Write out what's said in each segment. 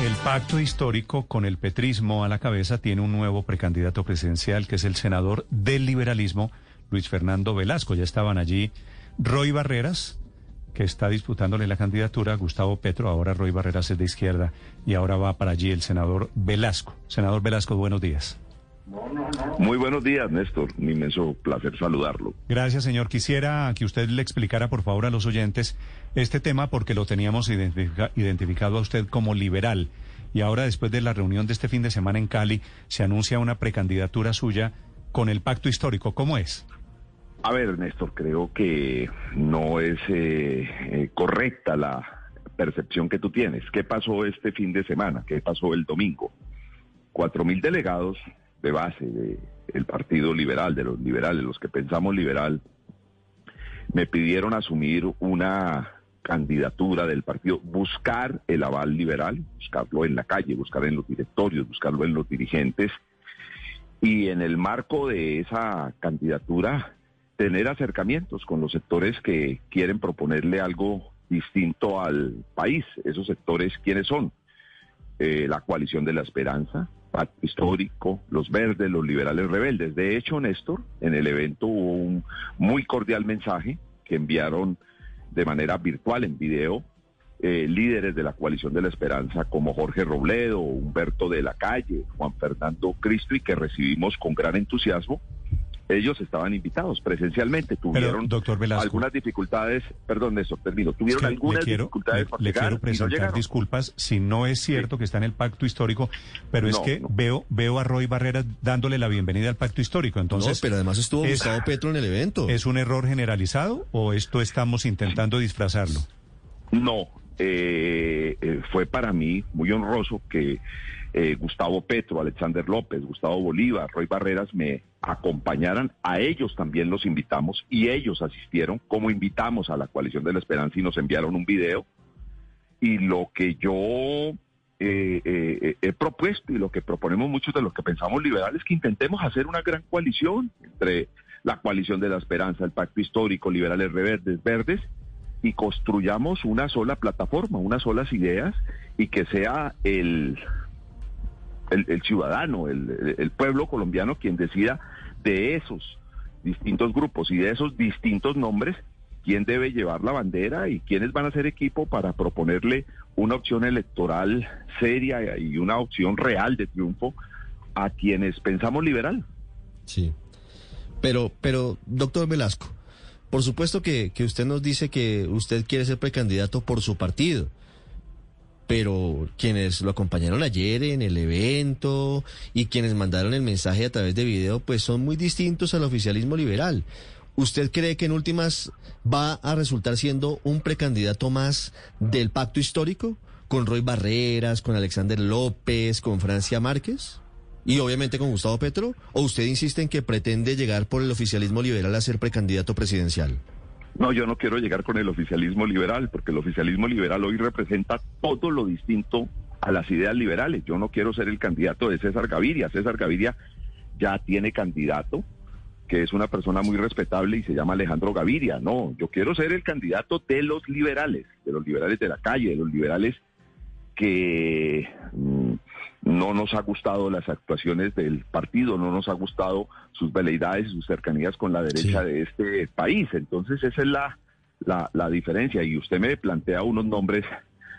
El pacto histórico con el petrismo a la cabeza tiene un nuevo precandidato presidencial que es el senador del liberalismo, Luis Fernando Velasco. Ya estaban allí Roy Barreras, que está disputándole la candidatura, Gustavo Petro, ahora Roy Barreras es de izquierda y ahora va para allí el senador Velasco. Senador Velasco, buenos días. Muy buenos días, Néstor. Un inmenso placer saludarlo. Gracias, señor. Quisiera que usted le explicara, por favor, a los oyentes este tema porque lo teníamos identificado a usted como liberal. Y ahora, después de la reunión de este fin de semana en Cali, se anuncia una precandidatura suya con el pacto histórico. ¿Cómo es? A ver, Néstor, creo que no es eh, eh, correcta la percepción que tú tienes. ¿Qué pasó este fin de semana? ¿Qué pasó el domingo? Cuatro mil delegados de base del Partido Liberal, de los liberales, los que pensamos liberal, me pidieron asumir una candidatura del partido, buscar el aval liberal, buscarlo en la calle, buscar en los directorios, buscarlo en los dirigentes, y en el marco de esa candidatura tener acercamientos con los sectores que quieren proponerle algo distinto al país. Esos sectores, ¿quiénes son? Eh, la coalición de la esperanza, pacto histórico, los verdes, los liberales rebeldes. De hecho, Néstor, en el evento hubo un muy cordial mensaje que enviaron de manera virtual en video eh, líderes de la coalición de la esperanza como Jorge Robledo, Humberto de la Calle, Juan Fernando Cristo y que recibimos con gran entusiasmo ellos estaban invitados presencialmente, tuvieron algunas dificultades, perdón, Néstor, termino, tuvieron algunas dificultades le, quiero presentar disculpas si no es cierto que está en el pacto histórico, pero es que veo veo a Roy Barreras dándole la bienvenida al pacto histórico, entonces... pero además estuvo Gustavo Petro en el evento. ¿Es un error generalizado o esto estamos intentando disfrazarlo? No, eh, eh, fue para mí muy honroso que eh, Gustavo Petro, Alexander López, Gustavo Bolívar, Roy Barreras me acompañaran. A ellos también los invitamos y ellos asistieron, como invitamos a la coalición de la esperanza y nos enviaron un video. Y lo que yo eh, he propuesto y lo que proponemos muchos de los que pensamos liberales, que intentemos hacer una gran coalición entre la coalición de la esperanza, el pacto histórico, liberales reverdes, verdes, y construyamos una sola plataforma, unas solas ideas y que sea el el, ciudadano, el, pueblo colombiano quien decida de esos distintos grupos y de esos distintos nombres quién debe llevar la bandera y quiénes van a ser equipo para proponerle una opción electoral seria y una opción real de triunfo a quienes pensamos liberal. Sí. Pero, pero, doctor Velasco, por supuesto que, que usted nos dice que usted quiere ser precandidato por su partido pero quienes lo acompañaron ayer en el evento y quienes mandaron el mensaje a través de video, pues son muy distintos al oficialismo liberal. ¿Usted cree que en últimas va a resultar siendo un precandidato más del pacto histórico? ¿Con Roy Barreras, con Alexander López, con Francia Márquez? Y obviamente con Gustavo Petro. ¿O usted insiste en que pretende llegar por el oficialismo liberal a ser precandidato presidencial? No, yo no quiero llegar con el oficialismo liberal, porque el oficialismo liberal hoy representa todo lo distinto a las ideas liberales. Yo no quiero ser el candidato de César Gaviria. César Gaviria ya tiene candidato, que es una persona muy respetable y se llama Alejandro Gaviria. No, yo quiero ser el candidato de los liberales, de los liberales de la calle, de los liberales que no nos ha gustado las actuaciones del partido, no nos ha gustado sus veleidades y sus cercanías con la derecha de este país. Entonces esa es la, la, diferencia. Y usted me plantea unos nombres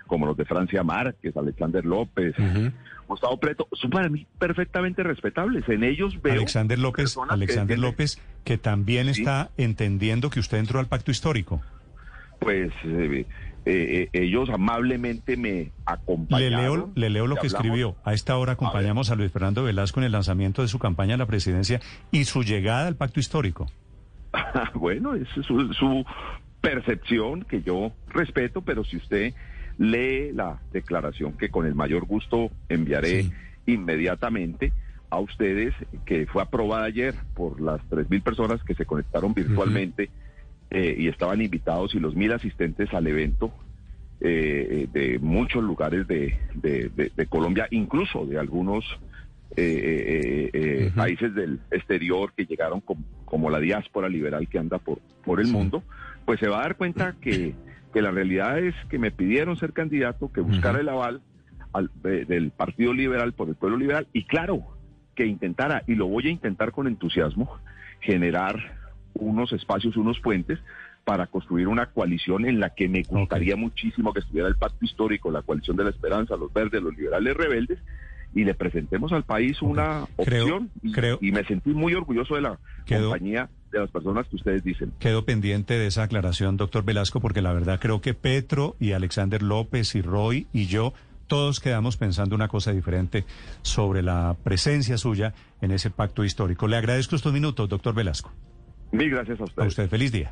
como los de Francia Márquez, Alexander López, Gustavo Preto, son para mí perfectamente respetables. En ellos veo... Alexander López, Alexander que López, que también está entendiendo que usted entró al pacto histórico. Pues... Eh, eh, eh, ellos amablemente me acompañaron. Le leo, lo que escribió. A esta hora acompañamos a, Luis Fernando Velasco en el lanzamiento de su campaña a la presidencia y su llegada al pacto histórico. bueno, es su, percepción que yo respeto, pero si usted lee la declaración que con el mayor gusto enviaré inmediatamente a ustedes, que fue aprobada ayer por las 3.000 personas que se conectaron virtualmente. Eh, y estaban invitados y los mil asistentes al evento eh, de muchos lugares de, de, Colombia, incluso de algunos eh, países del exterior que llegaron como, la diáspora liberal que anda por, por el mundo, pues se va a dar cuenta que, que, la realidad es que me pidieron ser candidato, que buscara el aval del Partido Liberal por el pueblo liberal y claro, que intentara, y lo voy a intentar con entusiasmo, generar unos espacios, unos puentes para construir una coalición en la que me gustaría muchísimo que estuviera el pacto histórico, la coalición de la esperanza, los verdes, los liberales rebeldes, y le presentemos al país una opción. y, me sentí muy orgulloso de la compañía de las personas que ustedes dicen. Quedo pendiente de esa aclaración, doctor Velasco, porque la verdad creo que Petro y Alexander López y Roy y yo todos quedamos pensando una cosa diferente sobre la presencia suya en ese pacto histórico. Le agradezco estos minutos, doctor Velasco. Mil gracias a usted. A usted, feliz día.